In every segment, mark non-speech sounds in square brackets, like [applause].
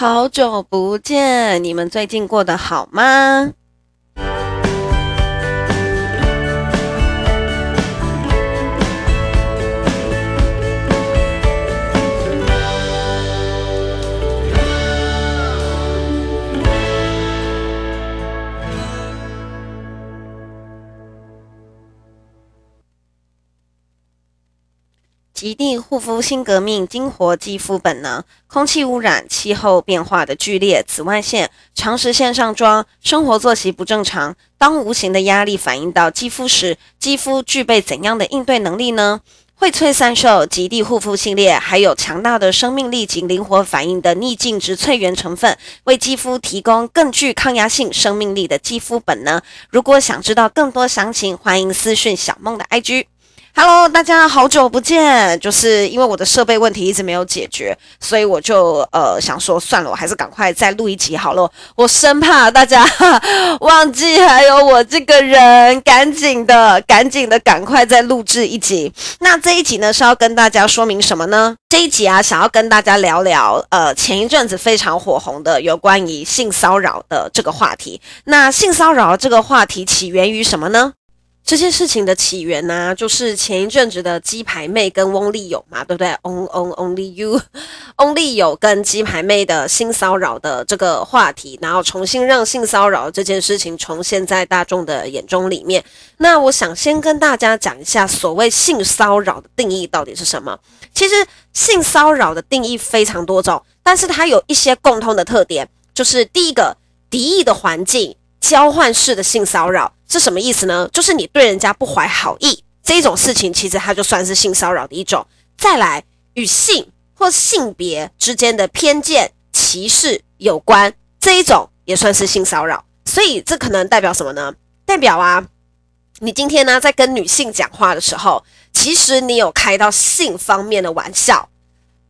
好久不见，你们最近过得好吗？极地护肤新革命，激活肌肤本能。空气污染、气候变化的剧烈、紫外线、长时间上妆、生活作息不正常，当无形的压力反映到肌肤时，肌肤具备怎样的应对能力呢？荟萃三秀极地护肤系列，还有强大的生命力及灵活反应的逆境植萃源成分，为肌肤提供更具抗压性、生命力的肌肤本能。如果想知道更多详情，欢迎私讯小梦的 IG。Hello，大家好久不见。就是因为我的设备问题一直没有解决，所以我就呃想说算了，我还是赶快再录一集好了。我生怕大家 [laughs] 忘记还有我这个人，赶紧的，赶紧的，赶快再录制一集。那这一集呢是要跟大家说明什么呢？这一集啊，想要跟大家聊聊呃前一阵子非常火红的有关于性骚扰的这个话题。那性骚扰这个话题起源于什么呢？这件事情的起源呢、就是前一阵子的鸡排妹跟翁立友嘛，对不对？On on only you，翁立友跟鸡排妹的性骚扰的这个话题，然后重新让性骚扰这件事情重现在大众的眼中里面。那我想先跟大家讲一下，所谓性骚扰的定义到底是什么？其实性骚扰的定义非常多种，但是它有一些共通的特点，就是第一个，敌意的环境。交换式的性骚扰是什么意思呢？就是你对人家不怀好意这种事情，其实它就算是性骚扰的一种。再来，与性或性别之间的偏见、歧视有关，这一种也算是性骚扰。所以这可能代表什么呢？代表啊，你今天呢在跟女性讲话的时候，其实你有开到性方面的玩笑，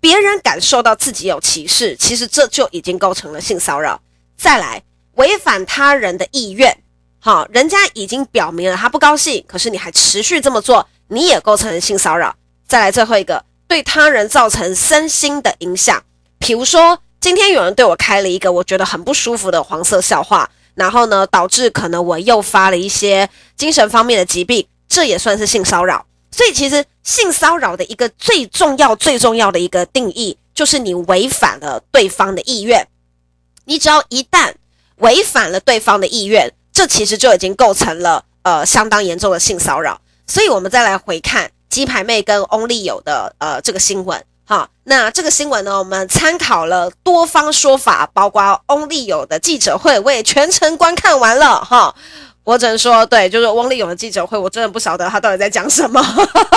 别人感受到自己有歧视，其实这就已经构成了性骚扰。再来。违反他人的意愿，好，人家已经表明了他不高兴，可是你还持续这么做，你也构成性骚扰。再来最后一个，对他人造成身心的影响，比如说今天有人对我开了一个我觉得很不舒服的黄色笑话，然后呢，导致可能我诱发了一些精神方面的疾病，这也算是性骚扰。所以其实性骚扰的一个最重要、最重要的一个定义，就是你违反了对方的意愿，你只要一旦。违反了对方的意愿，这其实就已经构成了呃相当严重的性骚扰。所以，我们再来回看鸡排妹跟翁立友的呃这个新闻。哈，那这个新闻呢，我们参考了多方说法，包括翁立友的记者会，我也全程观看完了。哈，我只能说，对，就是翁立友的记者会，我真的不晓得他到底在讲什么。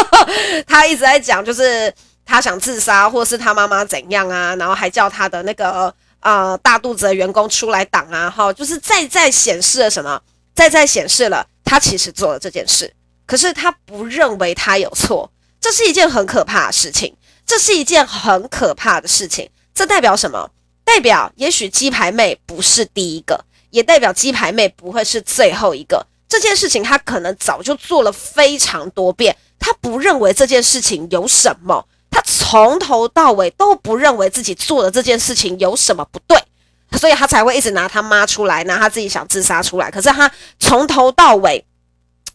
[laughs] 他一直在讲，就是他想自杀，或是他妈妈怎样啊，然后还叫他的那个。啊、大肚子的员工出来挡啊，哈，就是再再显示了什么？再再显示了他其实做了这件事，可是他不认为他有错，这是一件很可怕的事情，这是一件很可怕的事情。这代表什么？代表也许鸡排妹不是第一个，也代表鸡排妹不会是最后一个。这件事情他可能早就做了非常多遍，他不认为这件事情有什么。他从头到尾都不认为自己做的这件事情有什么不对，所以他才会一直拿他妈出来，拿他自己想自杀出来。可是他从头到尾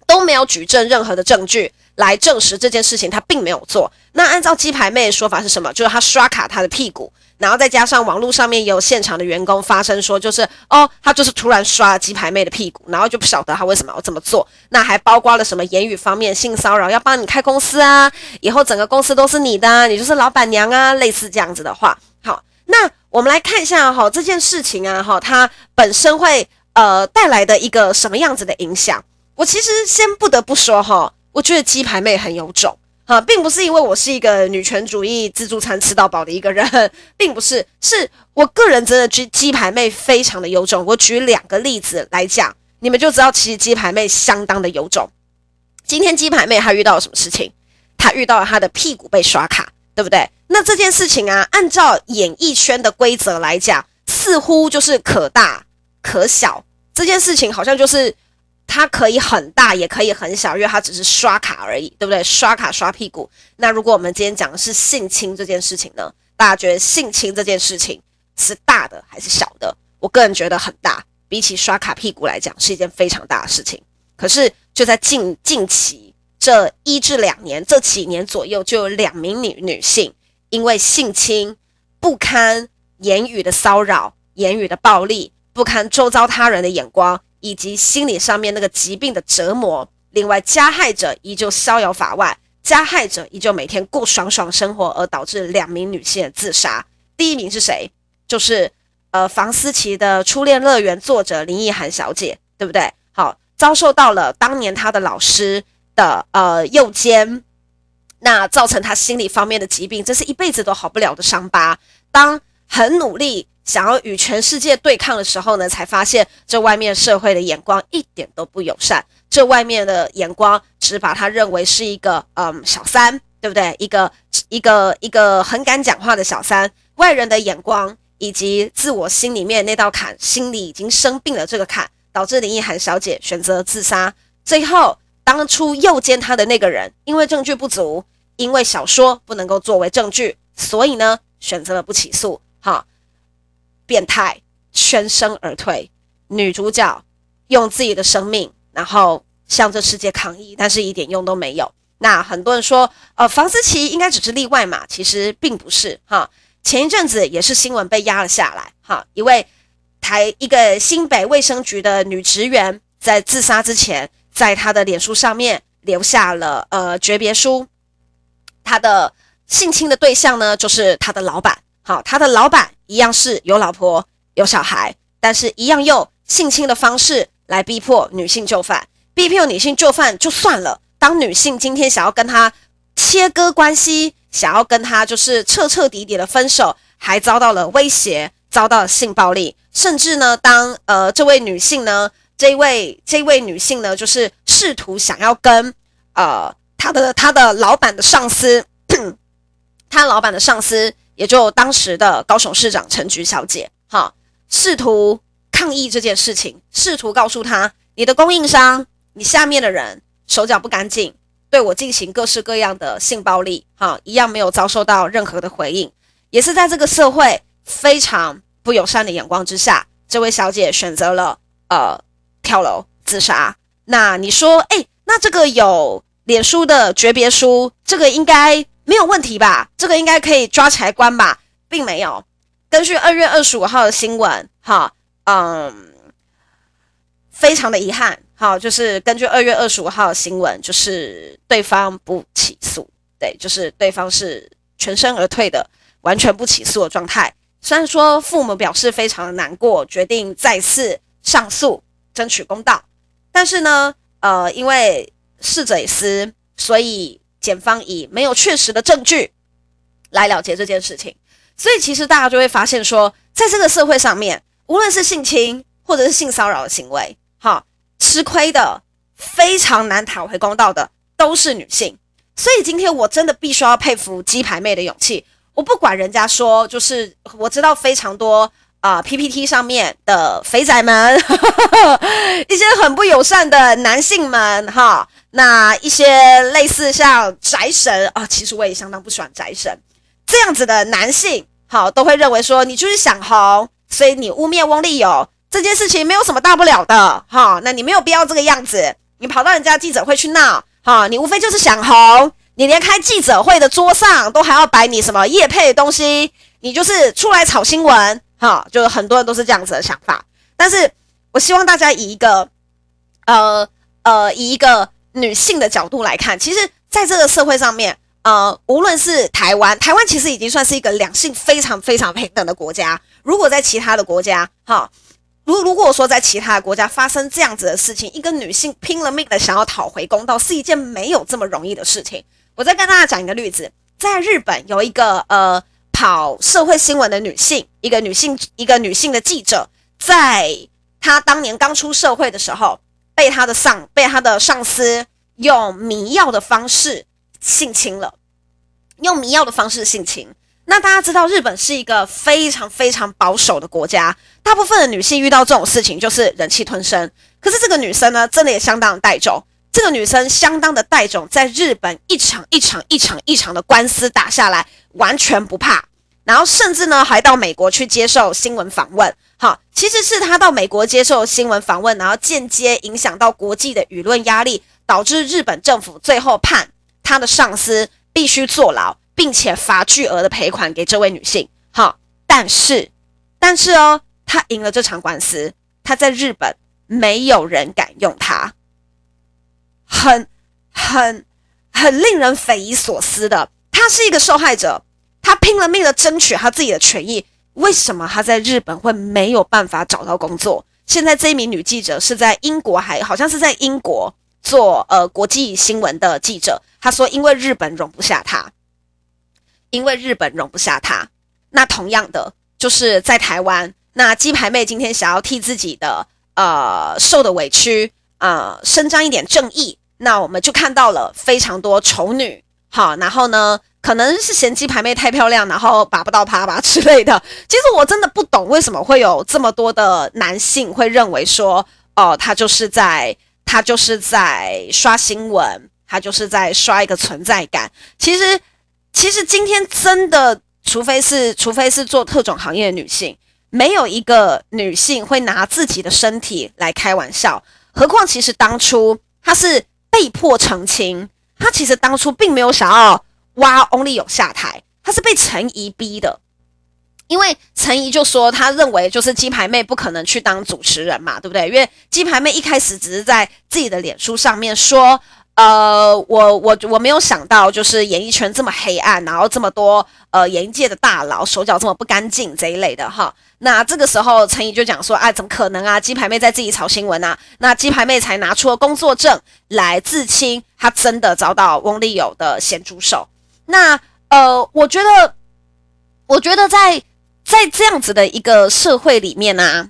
都没有举证任何的证据来证实这件事情他并没有做。那按照鸡排妹的说法是什么？就是他刷卡他的屁股。然后再加上网络上面也有现场的员工发声说，就是哦，他就是突然刷了鸡排妹的屁股，然后就不晓得他为什么要这么做。那还包括了什么言语方面性骚扰，要帮你开公司啊，以后整个公司都是你的啊，你就是老板娘啊，类似这样子的话。好，那我们来看一下哈，这件事情啊哈，它本身会呃带来的一个什么样子的影响？我其实先不得不说哈，我觉得鸡排妹很有种。啊，并不是因为我是一个女权主义自助餐吃到饱的一个人，[laughs] 并不是，是我个人真的鸡鸡排妹非常的有种。我举两个例子来讲，你们就知道其实鸡排妹相当的有种。今天鸡排妹她遇到了什么事情？她遇到了她的屁股被刷卡，对不对？那这件事情啊，按照演艺圈的规则来讲，似乎就是可大可小。这件事情好像就是。它可以很大，也可以很小，因为它只是刷卡而已，对不对？刷卡刷屁股。那如果我们今天讲的是性侵这件事情呢？大家觉得性侵这件事情是大的还是小的？我个人觉得很大，比起刷卡屁股来讲，是一件非常大的事情。可是就在近近期这一至两年，这几年左右，就有两名女女性因为性侵不堪言语的骚扰、言语的暴力，不堪周遭他人的眼光，以及心理上面那个疾病的折磨。另外，加害者依旧逍遥法外，加害者依旧每天过爽爽生活，而导致两名女性自杀。第一名是谁？就是呃，房思琪的初恋乐园作者林奕含小姐，对不对？好，遭受到了当年她的老师的呃诱奸，那造成她心理方面的疾病，这是一辈子都好不了的伤疤。当很努力想要与全世界对抗的时候呢，才发现这外面社会的眼光一点都不友善。这外面的眼光只把他认为是一个嗯小三，对不对？一个一个一个很敢讲话的小三。外人的眼光以及自我心里面那道坎，心里已经生病了。这个坎导致林奕涵小姐选择自杀。最后，当初诱奸她的那个人，因为证据不足，因为小说不能够作为证据，所以呢，选择了不起诉。哈，变态，全身而退。女主角用自己的生命。然后向这世界抗议，但是一点用都没有。那很多人说，呃，房思琪应该只是例外嘛？其实并不是哈。前一阵子也是新闻被压了下来哈，一位台一个新北卫生局的女职员在自杀之前，在她的脸书上面留下了呃诀别书。她的性侵的对象呢，就是她的老板。好，他的老板一样是有老婆有小孩，但是一样用性侵的方式。来逼迫女性就范，逼迫女性就范就算了。当女性今天想要跟他切割关系，想要跟他就是彻彻底底的分手，还遭到了威胁，遭到了性暴力，甚至呢，当呃这位女性呢，这位这位女性呢，就是试图想要跟呃她的她的老板的上司，她老板的上司，[clears throat] 也就当时的高雄市长陈菊小姐，哈，试图。抗议这件事情，试图告诉他，你的供应商，你下面的人手脚不干净，对我进行各式各样的性暴力，哈，一样没有遭受到任何的回应，也是在这个社会非常不友善的眼光之下，这位小姐选择了呃跳楼自杀。那你说，哎，那这个有脸书的诀别书，这个应该没有问题吧？这个应该可以抓起来关吧？并没有。根据二月二十五号的新闻，哈。嗯，非常的遗憾，好，就是根据二月二十五号的新闻，就是对方不起诉，对，就是对方是全身而退的，完全不起诉的状态。虽然说父母表示非常的难过，决定再次上诉，争取公道，但是呢，呃，因为逝者已死，所以检方以没有确实的证据来了结这件事情。所以其实大家就会发现说，在这个社会上面。无论是性侵或者是性骚扰的行为，哈，吃亏的非常难讨回公道的都是女性，所以今天我真的必须要佩服鸡排妹的勇气。我不管人家说，就是我知道非常多啊，，PPT 上面的肥仔们，呵 [laughs] 呵一些很不友善的男性们，哈，那一些类似像宅神啊，其实我也相当不喜欢宅神这样子的男性，好，都会认为说你就是想红。所以你污蔑翁立友这件事情没有什么大不了的，哈，那你没有必要这个样子，你跑到人家记者会去闹，哈，你无非就是想红，你连开记者会的桌上都还要摆你什么业配的东西，你就是出来炒新闻，哈，就是很多人都是这样子的想法。但是我希望大家以一个，呃呃，以一个女性的角度来看，其实在这个社会上面。呃，无论是台湾，台湾其实已经算是一个两性非常非常平等的国家。如果在其他的国家，哈，如如果说在其他的国家发生这样子的事情，一个女性拼了命的想要讨回公道，是一件没有这么容易的事情。我再跟大家讲一个例子，在日本有一个呃跑社会新闻的女性，一个女性一个女性的记者，在她当年刚出社会的时候，被她的上被她的上司用迷药的方式性侵了。用迷药的方式性侵，那大家知道日本是一个非常非常保守的国家，大部分的女性遇到这种事情就是忍气吞声。可是这个女生呢，真的也相当的带种。这个女生相当的带种，在日本一场一场一场一场的官司打下来，完全不怕。然后甚至呢还到美国去接受新闻访问。好，其实是他到美国接受新闻访问，然后间接影响到国际的舆论压力，导致日本政府最后判他的上司必须坐牢，并且罚巨额的赔款给这位女性。好，但是，但是哦，他赢了这场官司，他在日本没有人敢用他，很、很、很令人匪夷所思的。他是一个受害者，他拼了命的争取他自己的权益。为什么他在日本会没有办法找到工作？现在这一名女记者是在英国，还好像是在英国做呃国际新闻的记者。她说，因为日本容不下她，因为日本容不下她。那同样的，就是在台湾，那鸡排妹今天想要替自己的呃受的委屈呃伸张一点正义，那我们就看到了非常多丑女，好，然后呢？可能是嫌鸡排妹太漂亮，然后拔不到她吧之类的。[laughs] 其实我真的不懂为什么会有这么多的男性会认为说，哦，他就是在他就是在刷新闻，他就是在刷一个存在感。其实，其实今天真的，除非是除非是做特种行业的女性，没有一个女性会拿自己的身体来开玩笑。何况，其实当初她是被迫澄清，她其实当初并没有想要。挖 Only 有下台，他是被陈怡逼的，因为陈怡就说他认为就是鸡排妹不可能去当主持人嘛，对不对？因为鸡排妹一开始只是在自己的脸书上面说，呃，我我我没有想到就是演艺圈这么黑暗，然后这么多呃演艺界的大佬手脚这么不干净这一类的哈。那这个时候陈怡就讲说，啊，怎么可能啊？鸡排妹在自己炒新闻啊？那鸡排妹才拿出了工作证来自清，她真的遭到翁立友的咸猪手。那呃，我觉得，我觉得在在这样子的一个社会里面呢、啊，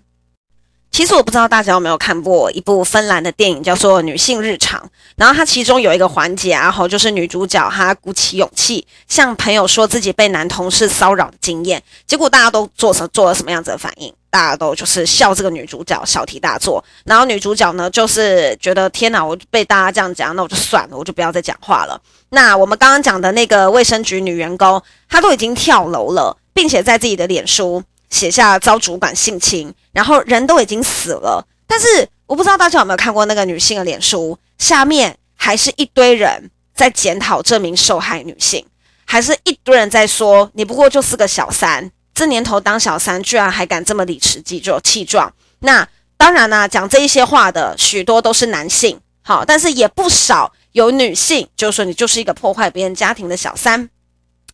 其实我不知道大家有没有看过一部芬兰的电影，叫做《女性日常》。然后它其中有一个环节啊，然后就是女主角她鼓起勇气向朋友说自己被男同事骚扰的经验，结果大家都做什做了什么样子的反应？大家都就是笑这个女主角小题大做。然后女主角呢，就是觉得天哪，我被大家这样讲，那我就算了，我就不要再讲话了。那我们刚刚讲的那个卫生局女员工，她都已经跳楼了，并且在自己的脸书写下遭主管性侵，然后人都已经死了。但是我不知道大家有没有看过那个女性的脸书，下面还是一堆人在检讨这名受害女性，还是一堆人在说你不过就是个小三，这年头当小三居然还敢这么理直气壮气壮。那当然呢、啊，讲这一些话的许多都是男性，好，但是也不少。有女性就是说你就是一个破坏别人家庭的小三，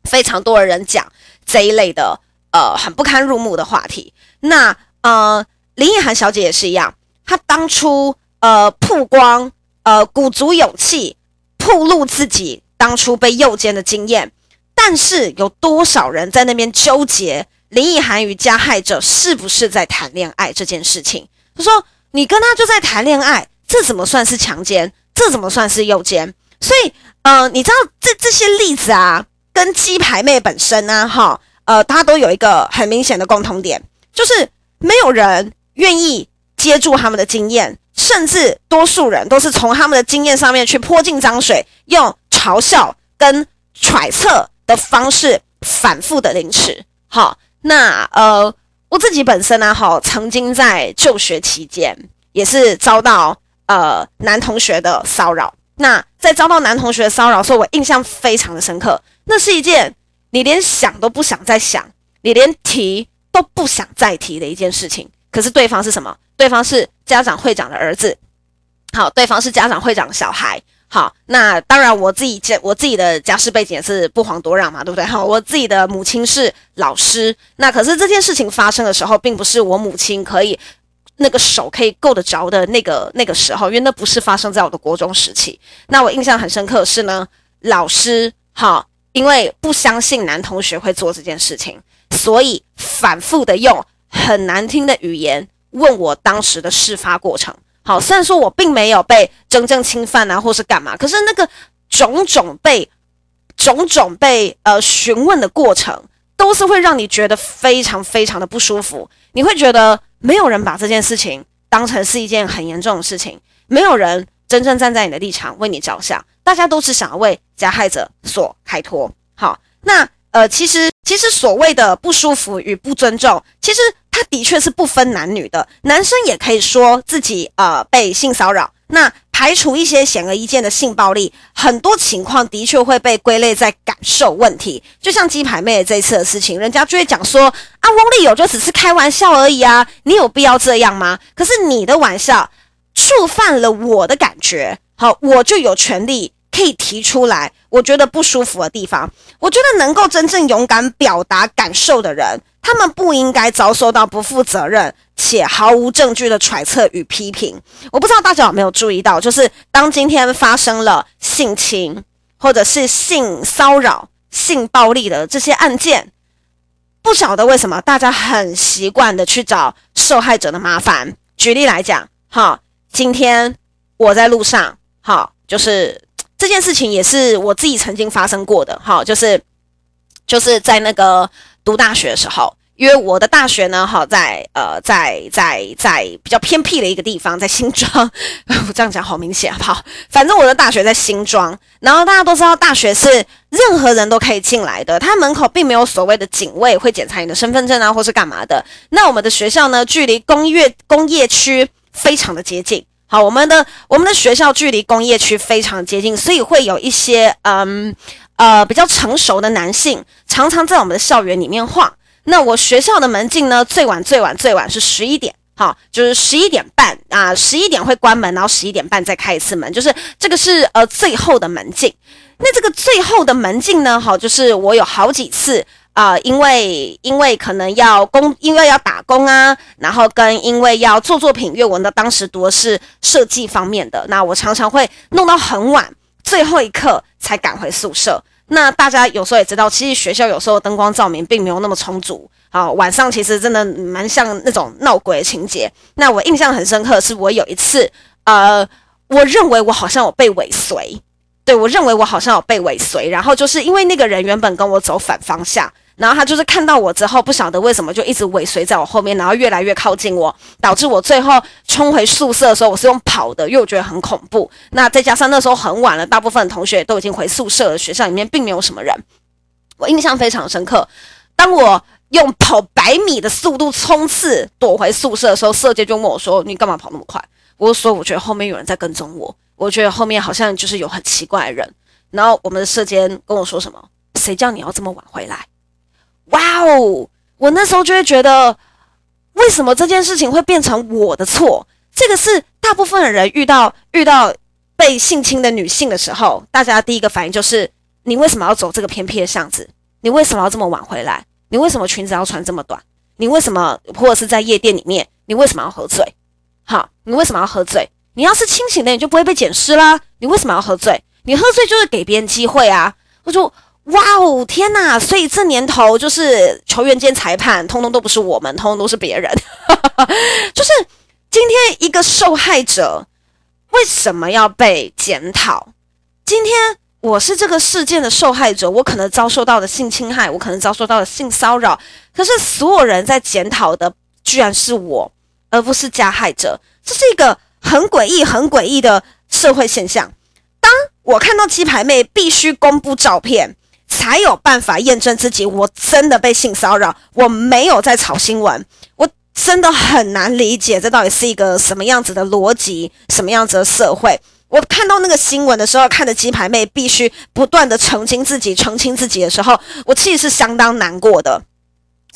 非常多的人讲这一类的呃很不堪入目的话题。那呃林奕涵小姐也是一样，她当初呃曝光呃鼓足勇气曝露自己当初被诱奸的经验，但是有多少人在那边纠结林奕含与加害者是不是在谈恋爱这件事情？他说你跟他就在谈恋爱，这怎么算是强奸？这怎么算是诱奸？所以，呃，你知道这这些例子啊，跟鸡排妹本身呢，哈，呃，它都有一个很明显的共同点，就是没有人愿意接住他们的经验，甚至多数人都是从他们的经验上面去泼进脏水，用嘲笑跟揣测的方式反复的凌迟。好，那呃，我自己本身呢，哈，曾经在就学期间也是遭到。呃，男同学的骚扰。那在遭到男同学骚扰的时候，我印象非常的深刻。那是一件你连想都不想再想，你连提都不想再提的一件事情。可是对方是什么？对方是家长会长的儿子。好，对方是家长会长的小孩。好，那当然我自己家我自己的家世背景也是不遑多让嘛，对不对？好，我自己的母亲是老师。那可是这件事情发生的时候，并不是我母亲可以。那个手可以够得着的那个那个时候，因为那不是发生在我的国中时期。那我印象很深刻是呢，老师哈，因为不相信男同学会做这件事情，所以反复的用很难听的语言问我当时的事发过程。好，虽然说我并没有被真正侵犯啊，或是干嘛，可是那个种种被种种被呃询问的过程，都是会让你觉得非常非常的不舒服。你会觉得。没有人把这件事情当成是一件很严重的事情，没有人真正站在你的立场为你着想，大家都是想要为加害者所开脱。好，那呃，其实其实所谓的不舒服与不尊重，其实的确是不分男女的，男生也可以说自己呃被性骚扰。那排除一些显而易见的性暴力，很多情况的确会被归类在感受问题。就像鸡排妹这次的事情，人家就会讲说啊，翁立友就只是开玩笑而已啊，你有必要这样吗？可是你的玩笑触犯了我的感觉，好，我就有权利可以提出来，我觉得不舒服的地方。我觉得能够真正勇敢表达感受的人，他们不应该遭受到不负责任。且毫无证据的揣测与批评，我不知道大家有没有注意到，就是当今天发生了性侵或者是性骚扰、性暴力的这些案件，不晓得为什么大家很习惯的去找受害者的麻烦。举例来讲，哈，今天我在路上，哈，就是这件事情也是我自己曾经发生过的，哈，就是就是在那个读大学的时候。因为我的大学呢，好在呃，在在在比较偏僻的一个地方，在新庄。[laughs] 我这样讲好明显，好不好？反正我的大学在新庄。然后大家都知道，大学是任何人都可以进来的，它门口并没有所谓的警卫会检查你的身份证啊，或是干嘛的。那我们的学校呢，距离工业工业区非常的接近。好，我们的我们的学校距离工业区非常接近，所以会有一些嗯呃比较成熟的男性，常常在我们的校园里面晃。那我学校的门禁呢，最晚最晚最晚是十一点，好，就是十一点半啊，十一点会关门，然后十一点半再开一次门，就是这个是呃最后的门禁。那这个最后的门禁呢，好，就是我有好几次、呃，因为因为可能要工，因为要打工啊，然后跟因为要做作品，因为我呢当时读的是设计方面的，那我常常会弄到很晚，最后一刻才赶回宿舍。那大家有时候也知道，其实学校有时候灯光照明并没有那么充足，好，晚上其实真的蛮像那种闹鬼的情节。那我印象很深刻，是我有一次，呃，我认为我好像有被尾随，对，我认为我好像有被尾随，然后就是因为那个人原本跟我走反方向。然后他就是看到我之后，不晓得为什么就一直尾随在我后面，然后越来越靠近我，导致我最后冲回宿舍的时候，我是用跑的，因为我觉得很恐怖。那再加上那时候很晚了，大部分同学都已经回宿舍了，学校里面并没有什么人。我印象非常深刻，当我用跑百米的速度冲刺躲回宿舍的时候，舍监就问我说：“你干嘛跑那么快？”我说：“我觉得后面有人在跟踪我，我觉得后面好像就是有很奇怪的人。”然后我们的舍监跟我说什么：“谁叫你要这么晚回来？”哇哦！我那时候就会觉得，为什么这件事情会变成我的错？这个是大部分的人遇到遇到被性侵的女性的时候，大家第一个反应就是：你为什么要走这个偏僻的巷子？你为什么要这么晚回来？你为什么裙子要穿这么短？你为什么或者是在夜店里面？你为什么要喝醉？好，你为什么要喝醉？你要是清醒的，你就不会被捡尸啦。你为什么要喝醉？你喝醉就是给别人机会啊！我就。哇哦，天呐！所以这年头就是球员兼裁判，通通都不是我们，通通都是别人。[laughs] 就是今天一个受害者为什么要被检讨？今天我是这个事件的受害者，我可能遭受到的性侵害，我可能遭受到的性骚扰，可是所有人在检讨的居然是我，而不是加害者。这是一个很诡异、很诡异的社会现象。当我看到鸡排妹必须公布照片。才有办法验证自己，我真的被性骚扰，我没有在炒新闻，我真的很难理解这到底是一个什么样子的逻辑，什么样子的社会。我看到那个新闻的时候，看着鸡排妹必须不断的澄清自己，澄清自己的时候，我其实是相当难过的，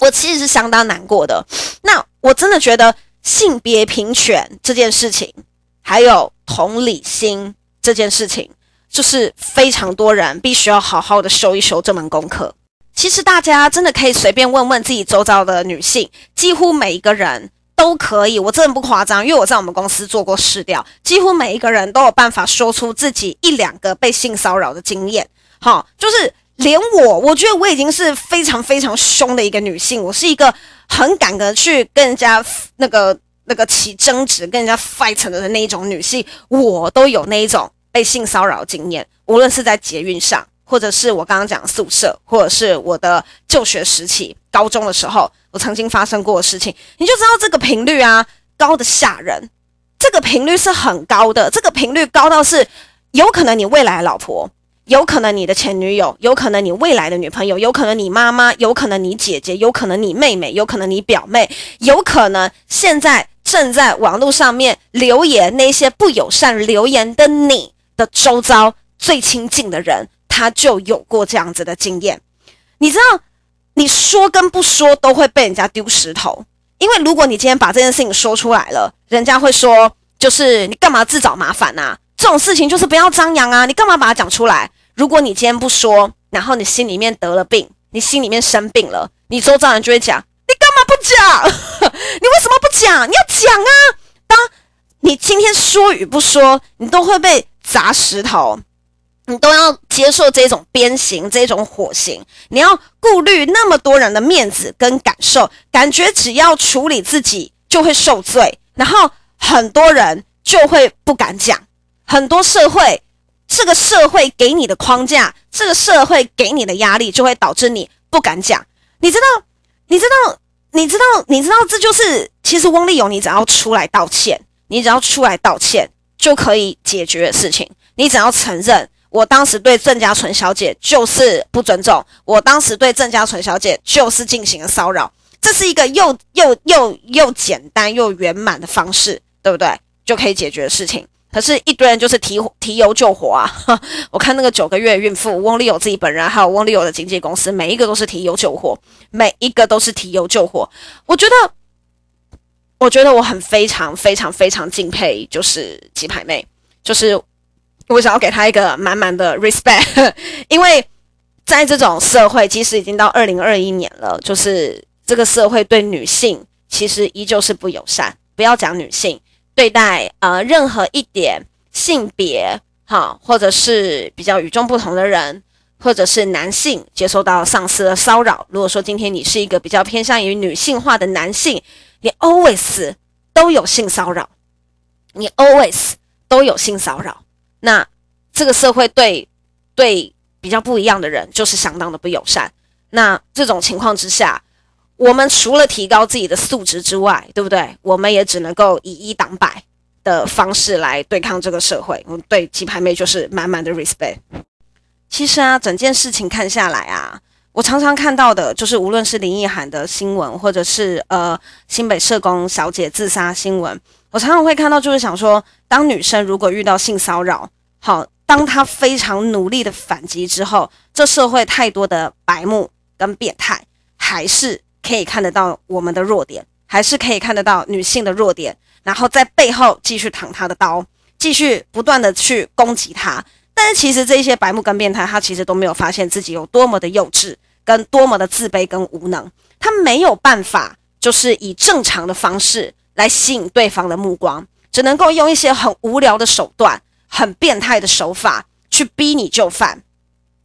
我其实是相当难过的。那我真的觉得性别平权这件事情，还有同理心这件事情。就是非常多人必须要好好的修一修这门功课。其实大家真的可以随便问问自己周遭的女性，几乎每一个人都可以。我真的不夸张，因为我在我们公司做过试调，几乎每一个人都有办法说出自己一两个被性骚扰的经验。好，就是连我，我觉得我已经是非常非常凶的一个女性，我是一个很敢的去跟人家那个那个起争执、跟人家 fight 的那一种女性，我都有那一种。被性骚扰经验，无论是在捷运上，或者是我刚刚讲宿舍，或者是我的就学时期，高中的时候，我曾经发生过的事情，你就知道这个频率啊，高的吓人。这个频率是很高的，这个频率高到是有可能你未来的老婆，有可能你的前女友，有可能你未来的女朋友，有可能你妈妈，有可能你姐姐，有可能你妹妹，有可能你表妹，有可能现在正在网络上面留言那些不友善留言的你的周遭最亲近的人，他就有过这样子的经验。你知道，你说跟不说都会被人家丢石头，因为如果你今天把这件事情说出来了，人家会说，就是你干嘛自找麻烦呐？这种事情就是不要张扬啊，你干嘛把它讲出来？如果你今天不说，然后你心里面得了病，你心里面生病了，你周遭人就会讲：你干嘛不讲？[laughs] 你为什么不讲？你要讲啊！当你今天说与不说，你都会被砸石头，你都要接受这种鞭刑、这种火刑，你要顾虑那么多人的面子跟感受，感觉只要处理自己就会受罪，然后很多人就会不敢讲，很多社会。这个社会给你的框架，这个社会给你的压力，就会导致你不敢讲。你知道，你知道，你知道，你知道，这就是其实翁立友，你只要出来道歉，你只要出来道歉就可以解决的事情。你只要承认，我当时对郑家纯小姐就是不尊重，我当时对郑家纯小姐就是进行了骚扰，这是一个又又又又简单又圆满的方式，对不对？就可以解决的事情。可是，一堆人就是提提油救火啊！我看那个九个月孕妇翁立友自己本人，还有翁立友的经纪公司，每一个都是提油救火，每一个都是提油救火。我觉得，我觉得我很非常非常非常敬佩，就是鸡排妹，就是我想要给她一个满满的 respect，[laughs] 因为在这种社会，即使已经到二零二一年了，就是这个社会对女性其实依旧是不友善。不要讲女性。对待呃任何一点性别哈，或者是比较与众不同的人，或者是男性接受到上司的骚扰。如果说今天你是一个比较偏向于女性化的男性，你 always 都有性骚扰，你 always 都有性骚扰。那这个社会对对比较不一样的人就是相当的不友善。那这种情况之下。我们除了提高自己的素质之外，对不对？我们也只能够以一挡百的方式来对抗这个社会。我们对鸡排妹就是满满的 respect。其实啊，整件事情看下来啊，我常常看到的就是，无论是林奕含的新闻，或者是呃新北社工小姐自杀新闻，我常常会看到，就是想说，当女生如果遇到性骚扰，好，当她非常努力的反击之后，这社会太多的白目跟变态，还是。可以看得到我们的弱点，还是可以看得到女性的弱点，然后在背后继续捅她的刀，继续不断的去攻击她。但是其实这些白目跟变态，他其实都没有发现自己有多么的幼稚，跟多么的自卑跟无能。他没有办法，就是以正常的方式来吸引对方的目光，只能够用一些很无聊的手段、很变态的手法去逼你就范，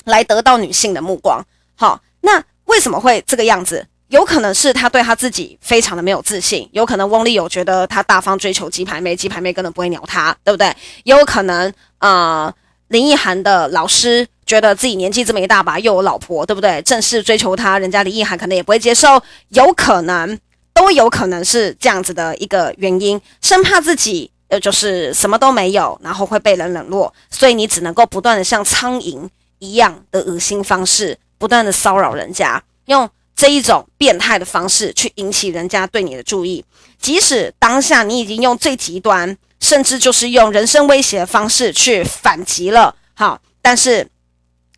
来得到女性的目光。好，那为什么会这个样子？有可能是他对他自己非常的没有自信，有可能翁立友觉得他大方追求鸡排妹，鸡排妹根本不会鸟他，对不对？也有可能啊、林奕涵的老师觉得自己年纪这么一大把，又有老婆，对不对？正式追求他，人家林奕含可能也不会接受，有可能都有可能是这样子的一个原因，生怕自己呃就是什么都没有，然后会被人冷落，所以你只能够不断的像苍蝇一样的恶心方式，不断的骚扰人家，用。这一种变态的方式去引起人家对你的注意，即使当下你已经用最极端，甚至就是用人身威胁的方式去反击了，好，但是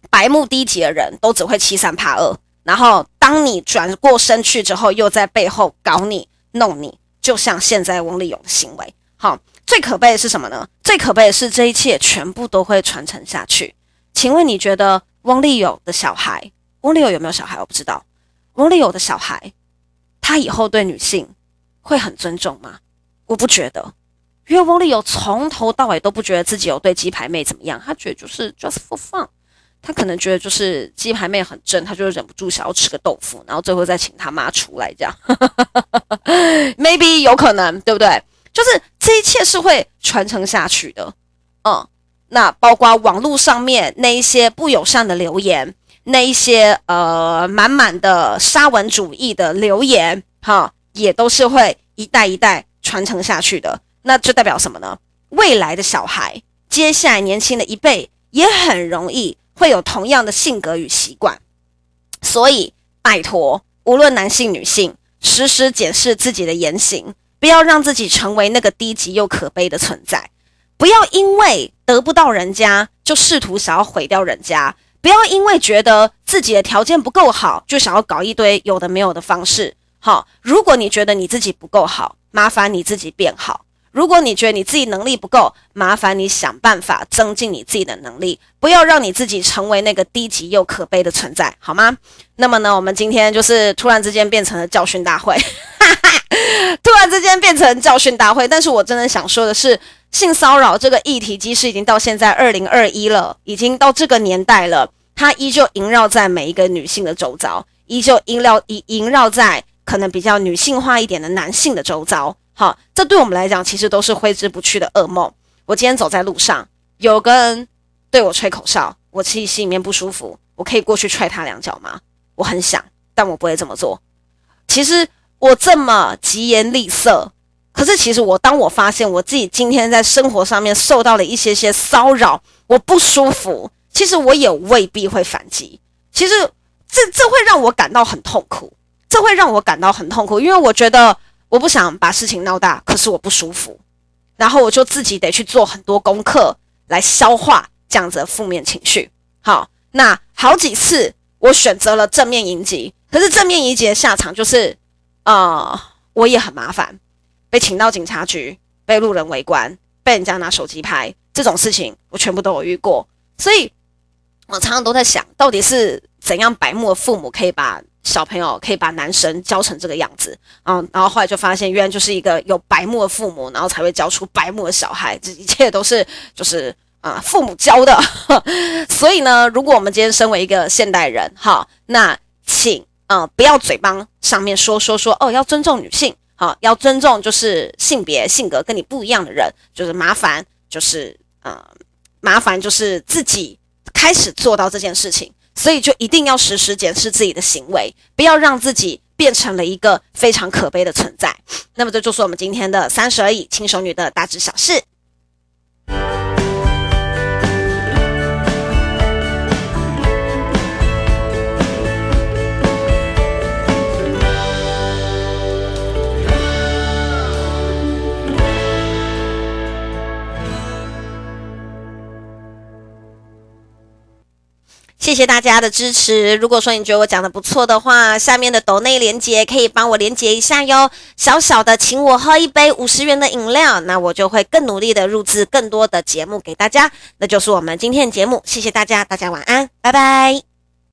白目低级的人都只会欺三怕二，然后当你转过身去之后，又在背后搞你弄你，就像现在翁立友的行为，好，最可悲的是什么呢？最可悲的是这一切全部都会传承下去。请问你觉得翁立友的小孩，翁立友有没有小孩？我不知道。翁立友的小孩，他以后对女性会很尊重吗？我不觉得，因为翁立友从头到尾都不觉得自己有对鸡排妹怎么样，他觉得就是 just for fun，他可能觉得就是鸡排妹很正，他就忍不住想要吃个豆腐，然后最后再请他妈出来这样，[laughs] maybe 有可能，对不对？就是这一切是会传承下去的，嗯，那包括网络上面那一些不友善的留言。那一些呃满满的沙文主义的留言，哈，也都是会一代一代传承下去的。那这代表什么呢？未来的小孩，接下来年轻的一辈也很容易会有同样的性格与习惯。所以，拜托，无论男性女性，时时检视自己的言行，不要让自己成为那个低级又可悲的存在。不要因为得不到人家，就试图想要毁掉人家。不要因为觉得自己的条件不够好，就想要搞一堆有的没有的方式。好，如果你觉得你自己不够好，麻烦你自己变好。如果你觉得你自己能力不够，麻烦你想办法增进你自己的能力，不要让你自己成为那个低级又可悲的存在，好吗？那么呢，我们今天就是突然之间变成了教训大会，[laughs] 突然之间变成教训大会。但是我真的想说的是，性骚扰这个议题，即使已经到现在二零二一了，已经到这个年代了，它依旧萦绕在每一个女性的周遭，依旧萦绕萦绕在可能比较女性化一点的男性的周遭。好，这对我们来讲其实都是挥之不去的噩梦。我今天走在路上，有个人对我吹口哨，我其实心里面不舒服。我可以过去踹他两脚吗？我很想，但我不会这么做。其实我这么疾言厉色，可是其实我当我发现我自己今天在生活上面受到了一些些骚扰，我不舒服，其实我也未必会反击。其实这这会让我感到很痛苦，这会让我感到很痛苦，因为我觉得。我不想把事情闹大，可是我不舒服，然后我就自己得去做很多功课来消化这样子的负面情绪。好，那好几次我选择了正面迎击，可是正面迎击的下场就是，呃，我也很麻烦，被请到警察局，被路人围观，被人家拿手机拍，这种事情我全部都有遇过，所以我常常都在想，到底是怎样白目的父母可以把。小朋友可以把男生教成这个样子，嗯，然后后来就发现，原来就是一个有白目的父母，然后才会教出白目的小孩。这一切都是就是啊、父母教的。[laughs] 所以呢，如果我们今天身为一个现代人，好，那请嗯、呃、不要嘴巴上面说说说哦，要尊重女性，好，要尊重就是性别性格跟你不一样的人，就是麻烦就是呃麻烦就是自己开始做到这件事情。所以就一定要时时检视自己的行为，不要让自己变成了一个非常可悲的存在。那么这就是我们今天的三十而已轻熟女的大致小事。谢谢大家的支持。如果说你觉得我讲的不错的话，下面的抖内连接可以帮我连接一下哟。小小的，请我喝一杯五十元的饮料，那我就会更努力的录制更多的节目给大家。那就是我们今天的节目，谢谢大家，大家晚安，拜拜。